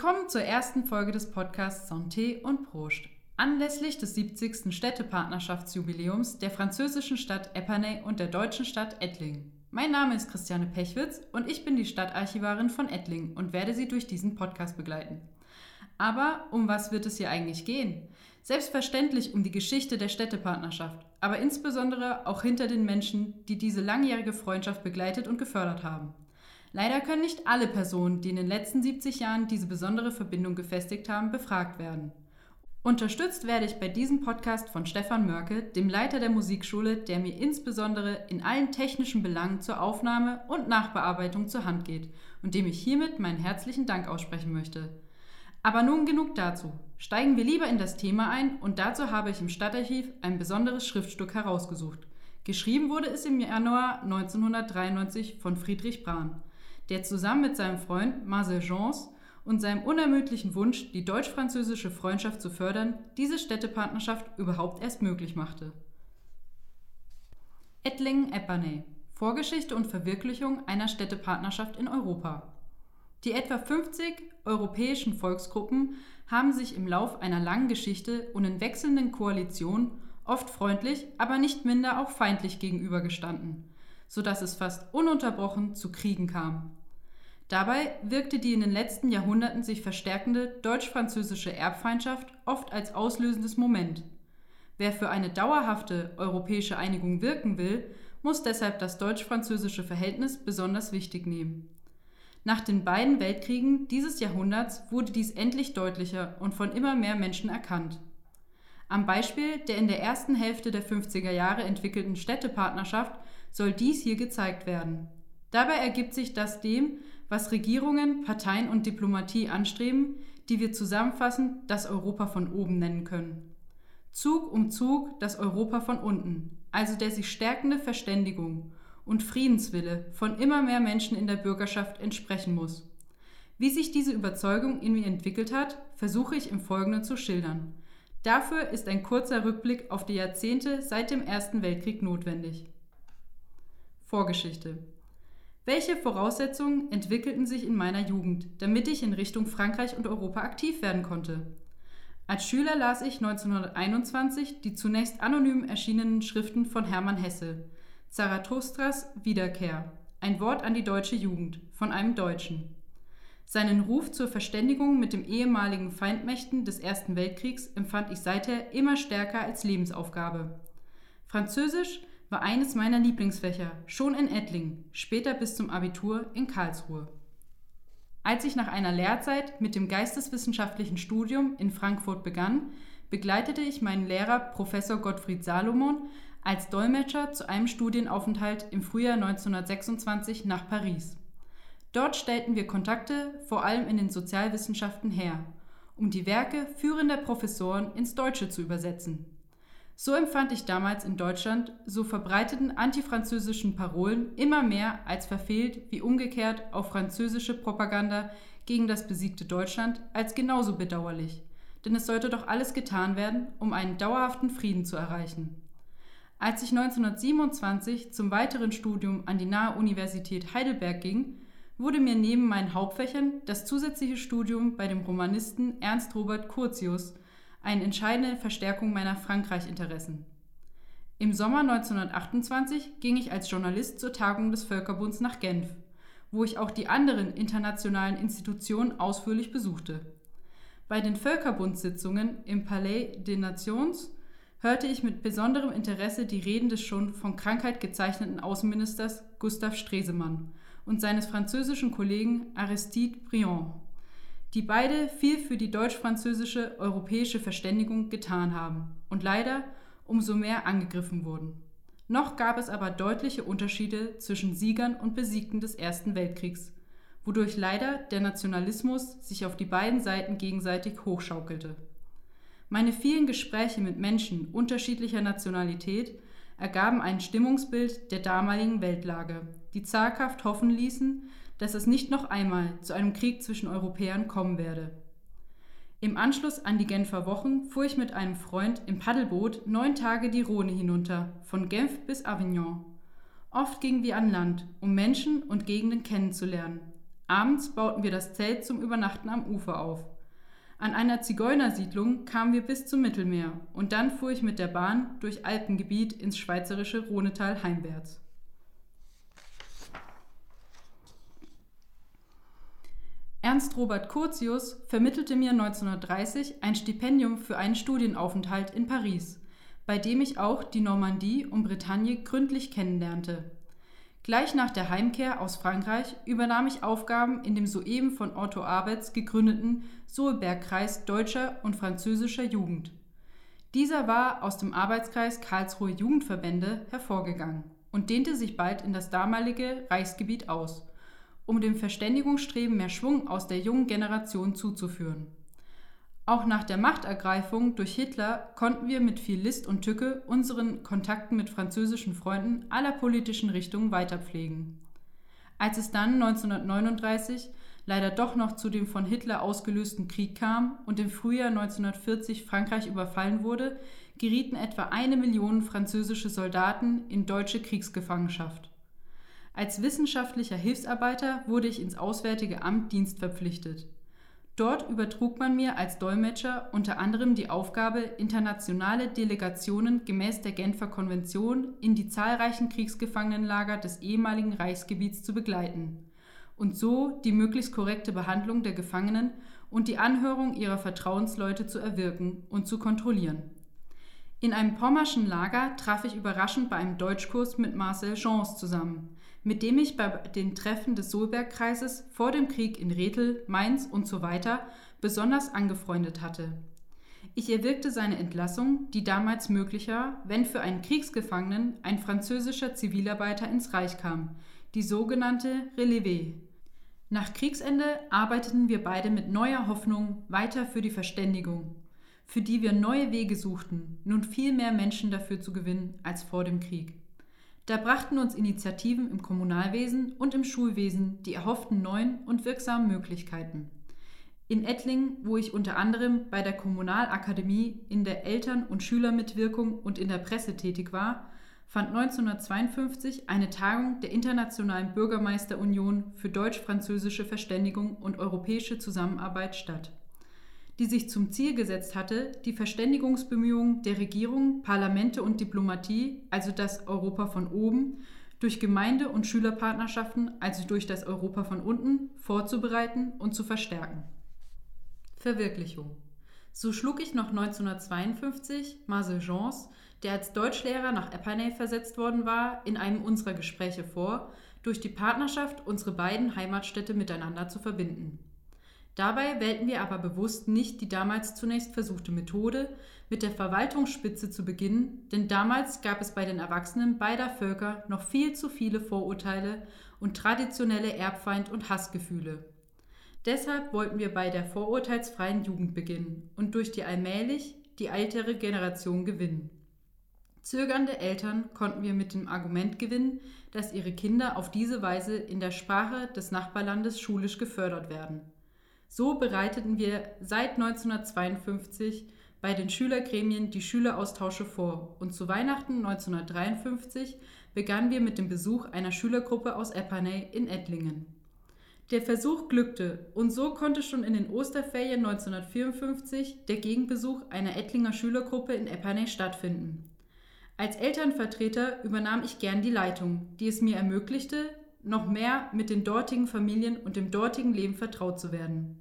Willkommen zur ersten Folge des Podcasts Santé und Prost. Anlässlich des 70. Städtepartnerschaftsjubiläums der französischen Stadt Epernay und der deutschen Stadt Ettlingen. Mein Name ist Christiane Pechwitz und ich bin die Stadtarchivarin von Ettlingen und werde Sie durch diesen Podcast begleiten. Aber um was wird es hier eigentlich gehen? Selbstverständlich um die Geschichte der Städtepartnerschaft, aber insbesondere auch hinter den Menschen, die diese langjährige Freundschaft begleitet und gefördert haben. Leider können nicht alle Personen, die in den letzten 70 Jahren diese besondere Verbindung gefestigt haben, befragt werden. Unterstützt werde ich bei diesem Podcast von Stefan Mörke, dem Leiter der Musikschule, der mir insbesondere in allen technischen Belangen zur Aufnahme und Nachbearbeitung zur Hand geht und dem ich hiermit meinen herzlichen Dank aussprechen möchte. Aber nun genug dazu. Steigen wir lieber in das Thema ein und dazu habe ich im Stadtarchiv ein besonderes Schriftstück herausgesucht. Geschrieben wurde es im Januar 1993 von Friedrich Brahn, der zusammen mit seinem Freund Marcel Jeans und seinem unermüdlichen Wunsch, die deutsch-französische Freundschaft zu fördern, diese Städtepartnerschaft überhaupt erst möglich machte. Ettlingen-Epernay Vorgeschichte und Verwirklichung einer Städtepartnerschaft in Europa. Die etwa 50 europäischen Volksgruppen haben sich im Lauf einer langen Geschichte und in wechselnden Koalitionen oft freundlich, aber nicht minder auch feindlich gegenübergestanden, so dass es fast ununterbrochen zu Kriegen kam. Dabei wirkte die in den letzten Jahrhunderten sich verstärkende deutsch-französische Erbfeindschaft oft als auslösendes Moment. Wer für eine dauerhafte europäische Einigung wirken will, muss deshalb das deutsch-französische Verhältnis besonders wichtig nehmen. Nach den beiden Weltkriegen dieses Jahrhunderts wurde dies endlich deutlicher und von immer mehr Menschen erkannt. Am Beispiel der in der ersten Hälfte der 50er Jahre entwickelten Städtepartnerschaft soll dies hier gezeigt werden. Dabei ergibt sich das dem, was Regierungen, Parteien und Diplomatie anstreben, die wir zusammenfassend das Europa von oben nennen können. Zug um Zug das Europa von unten, also der sich stärkende Verständigung und Friedenswille von immer mehr Menschen in der Bürgerschaft entsprechen muss. Wie sich diese Überzeugung in mir entwickelt hat, versuche ich im Folgenden zu schildern. Dafür ist ein kurzer Rückblick auf die Jahrzehnte seit dem Ersten Weltkrieg notwendig. Vorgeschichte welche Voraussetzungen entwickelten sich in meiner Jugend, damit ich in Richtung Frankreich und Europa aktiv werden konnte? Als Schüler las ich 1921 die zunächst anonym erschienenen Schriften von Hermann Hesse, Zarathustras Wiederkehr, ein Wort an die deutsche Jugend, von einem Deutschen. Seinen Ruf zur Verständigung mit den ehemaligen Feindmächten des Ersten Weltkriegs empfand ich seither immer stärker als Lebensaufgabe. Französisch war eines meiner Lieblingsfächer, schon in Ettlingen, später bis zum Abitur in Karlsruhe. Als ich nach einer Lehrzeit mit dem geisteswissenschaftlichen Studium in Frankfurt begann, begleitete ich meinen Lehrer Professor Gottfried Salomon als Dolmetscher zu einem Studienaufenthalt im Frühjahr 1926 nach Paris. Dort stellten wir Kontakte vor allem in den Sozialwissenschaften her, um die Werke führender Professoren ins Deutsche zu übersetzen. So empfand ich damals in Deutschland so verbreiteten antifranzösischen Parolen immer mehr als verfehlt wie umgekehrt auch französische Propaganda gegen das besiegte Deutschland als genauso bedauerlich. Denn es sollte doch alles getan werden, um einen dauerhaften Frieden zu erreichen. Als ich 1927 zum weiteren Studium an die Nahe Universität Heidelberg ging, wurde mir neben meinen Hauptfächern das zusätzliche Studium bei dem Romanisten Ernst Robert Curtius eine entscheidende Verstärkung meiner Frankreich-Interessen. Im Sommer 1928 ging ich als Journalist zur Tagung des Völkerbunds nach Genf, wo ich auch die anderen internationalen Institutionen ausführlich besuchte. Bei den Völkerbundssitzungen im Palais des Nations hörte ich mit besonderem Interesse die Reden des schon von Krankheit gezeichneten Außenministers Gustav Stresemann und seines französischen Kollegen Aristide Briand die beide viel für die deutsch-französische europäische Verständigung getan haben und leider umso mehr angegriffen wurden. Noch gab es aber deutliche Unterschiede zwischen Siegern und Besiegten des Ersten Weltkriegs, wodurch leider der Nationalismus sich auf die beiden Seiten gegenseitig hochschaukelte. Meine vielen Gespräche mit Menschen unterschiedlicher Nationalität ergaben ein Stimmungsbild der damaligen Weltlage, die zaghaft hoffen ließen, dass es nicht noch einmal zu einem Krieg zwischen Europäern kommen werde. Im Anschluss an die Genfer Wochen fuhr ich mit einem Freund im Paddelboot neun Tage die Rhone hinunter, von Genf bis Avignon. Oft gingen wir an Land, um Menschen und Gegenden kennenzulernen. Abends bauten wir das Zelt zum Übernachten am Ufer auf. An einer Zigeunersiedlung kamen wir bis zum Mittelmeer und dann fuhr ich mit der Bahn durch Alpengebiet ins schweizerische Rhonetal heimwärts. Ernst Robert Curtius vermittelte mir 1930 ein Stipendium für einen Studienaufenthalt in Paris, bei dem ich auch die Normandie und Bretagne gründlich kennenlernte. Gleich nach der Heimkehr aus Frankreich übernahm ich Aufgaben in dem soeben von Otto Abetz gegründeten Sohlbergkreis deutscher und französischer Jugend. Dieser war aus dem Arbeitskreis Karlsruhe Jugendverbände hervorgegangen und dehnte sich bald in das damalige Reichsgebiet aus, um dem Verständigungsstreben mehr Schwung aus der jungen Generation zuzuführen. Auch nach der Machtergreifung durch Hitler konnten wir mit viel List und Tücke unseren Kontakten mit französischen Freunden aller politischen Richtungen weiterpflegen. Als es dann 1939 leider doch noch zu dem von Hitler ausgelösten Krieg kam und im Frühjahr 1940 Frankreich überfallen wurde, gerieten etwa eine Million französische Soldaten in deutsche Kriegsgefangenschaft. Als wissenschaftlicher Hilfsarbeiter wurde ich ins Auswärtige Amt dienstverpflichtet. Dort übertrug man mir als Dolmetscher unter anderem die Aufgabe, internationale Delegationen gemäß der Genfer Konvention in die zahlreichen Kriegsgefangenenlager des ehemaligen Reichsgebiets zu begleiten und so die möglichst korrekte Behandlung der Gefangenen und die Anhörung ihrer Vertrauensleute zu erwirken und zu kontrollieren. In einem pommerschen Lager traf ich überraschend bei einem Deutschkurs mit Marcel Chance zusammen, mit dem ich bei den Treffen des Solbergkreises vor dem Krieg in Rethel, Mainz und so weiter besonders angefreundet hatte. Ich erwirkte seine Entlassung, die damals möglich war, wenn für einen Kriegsgefangenen ein französischer Zivilarbeiter ins Reich kam, die sogenannte Relevée. Nach Kriegsende arbeiteten wir beide mit neuer Hoffnung weiter für die Verständigung, für die wir neue Wege suchten, nun viel mehr Menschen dafür zu gewinnen als vor dem Krieg. Da brachten uns Initiativen im Kommunalwesen und im Schulwesen die erhofften neuen und wirksamen Möglichkeiten. In Ettlingen, wo ich unter anderem bei der Kommunalakademie in der Eltern- und Schülermitwirkung und in der Presse tätig war, fand 1952 eine Tagung der Internationalen Bürgermeisterunion für deutsch-französische Verständigung und europäische Zusammenarbeit statt die sich zum Ziel gesetzt hatte, die Verständigungsbemühungen der Regierung, Parlamente und Diplomatie, also das Europa von oben, durch Gemeinde- und Schülerpartnerschaften, also durch das Europa von unten, vorzubereiten und zu verstärken. Verwirklichung. So schlug ich noch 1952 Marcel Jeans, der als Deutschlehrer nach Epernay versetzt worden war, in einem unserer Gespräche vor, durch die Partnerschaft unsere beiden Heimatstädte miteinander zu verbinden. Dabei wählten wir aber bewusst nicht die damals zunächst versuchte Methode, mit der Verwaltungsspitze zu beginnen, denn damals gab es bei den Erwachsenen beider Völker noch viel zu viele Vorurteile und traditionelle Erbfeind- und Hassgefühle. Deshalb wollten wir bei der vorurteilsfreien Jugend beginnen und durch die allmählich die ältere Generation gewinnen. Zögernde Eltern konnten wir mit dem Argument gewinnen, dass ihre Kinder auf diese Weise in der Sprache des Nachbarlandes schulisch gefördert werden. So bereiteten wir seit 1952 bei den Schülergremien die Schüleraustausche vor und zu Weihnachten 1953 begannen wir mit dem Besuch einer Schülergruppe aus Epernay in Ettlingen. Der Versuch glückte und so konnte schon in den Osterferien 1954 der Gegenbesuch einer Ettlinger Schülergruppe in Epernay stattfinden. Als Elternvertreter übernahm ich gern die Leitung, die es mir ermöglichte, noch mehr mit den dortigen Familien und dem dortigen Leben vertraut zu werden.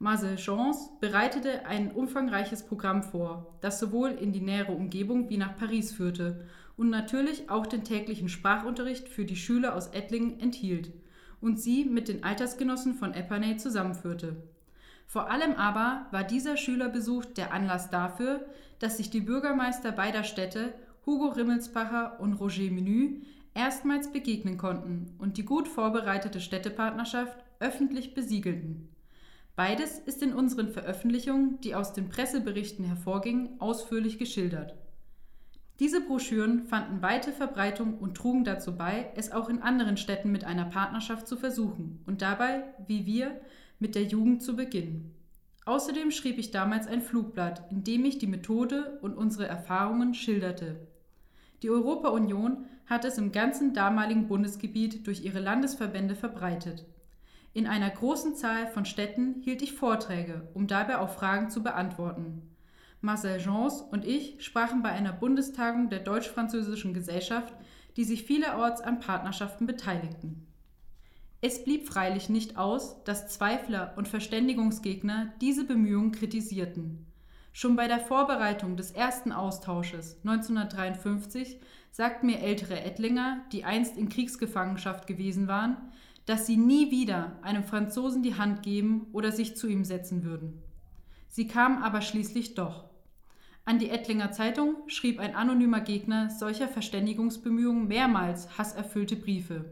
Marcel Chance bereitete ein umfangreiches Programm vor, das sowohl in die nähere Umgebung wie nach Paris führte und natürlich auch den täglichen Sprachunterricht für die Schüler aus Ettlingen enthielt und sie mit den Altersgenossen von Epernay zusammenführte. Vor allem aber war dieser Schülerbesuch der Anlass dafür, dass sich die Bürgermeister beider Städte, Hugo Rimmelsbacher und Roger Menü, erstmals begegnen konnten und die gut vorbereitete Städtepartnerschaft öffentlich besiegelten. Beides ist in unseren Veröffentlichungen, die aus den Presseberichten hervorgingen, ausführlich geschildert. Diese Broschüren fanden weite Verbreitung und trugen dazu bei, es auch in anderen Städten mit einer Partnerschaft zu versuchen und dabei, wie wir, mit der Jugend zu beginnen. Außerdem schrieb ich damals ein Flugblatt, in dem ich die Methode und unsere Erfahrungen schilderte. Die Europa-Union hat es im ganzen damaligen Bundesgebiet durch ihre Landesverbände verbreitet. In einer großen Zahl von Städten hielt ich Vorträge, um dabei auch Fragen zu beantworten. Marcel Jeans und ich sprachen bei einer Bundestagung der Deutsch-Französischen Gesellschaft, die sich vielerorts an Partnerschaften beteiligten. Es blieb freilich nicht aus, dass Zweifler und Verständigungsgegner diese Bemühungen kritisierten. Schon bei der Vorbereitung des ersten Austausches 1953 sagten mir ältere Ettlinger, die einst in Kriegsgefangenschaft gewesen waren, dass sie nie wieder einem Franzosen die Hand geben oder sich zu ihm setzen würden. Sie kamen aber schließlich doch. An die Ettlinger Zeitung schrieb ein anonymer Gegner solcher Verständigungsbemühungen mehrmals hasserfüllte Briefe.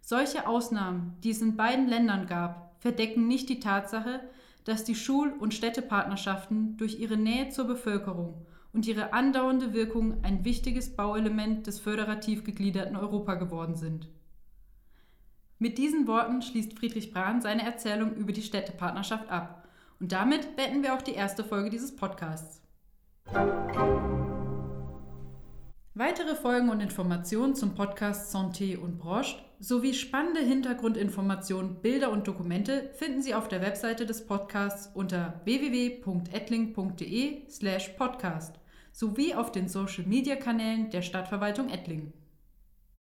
Solche Ausnahmen, die es in beiden Ländern gab, verdecken nicht die Tatsache, dass die Schul- und Städtepartnerschaften durch ihre Nähe zur Bevölkerung und ihre andauernde Wirkung ein wichtiges Bauelement des föderativ gegliederten Europa geworden sind. Mit diesen Worten schließt Friedrich Brahn seine Erzählung über die Städtepartnerschaft ab. Und damit beenden wir auch die erste Folge dieses Podcasts. Weitere Folgen und Informationen zum Podcast Santé und Broche sowie spannende Hintergrundinformationen, Bilder und Dokumente finden Sie auf der Webseite des Podcasts unter www.ettling.de/podcast sowie auf den Social-Media-Kanälen der Stadtverwaltung Ettlingen.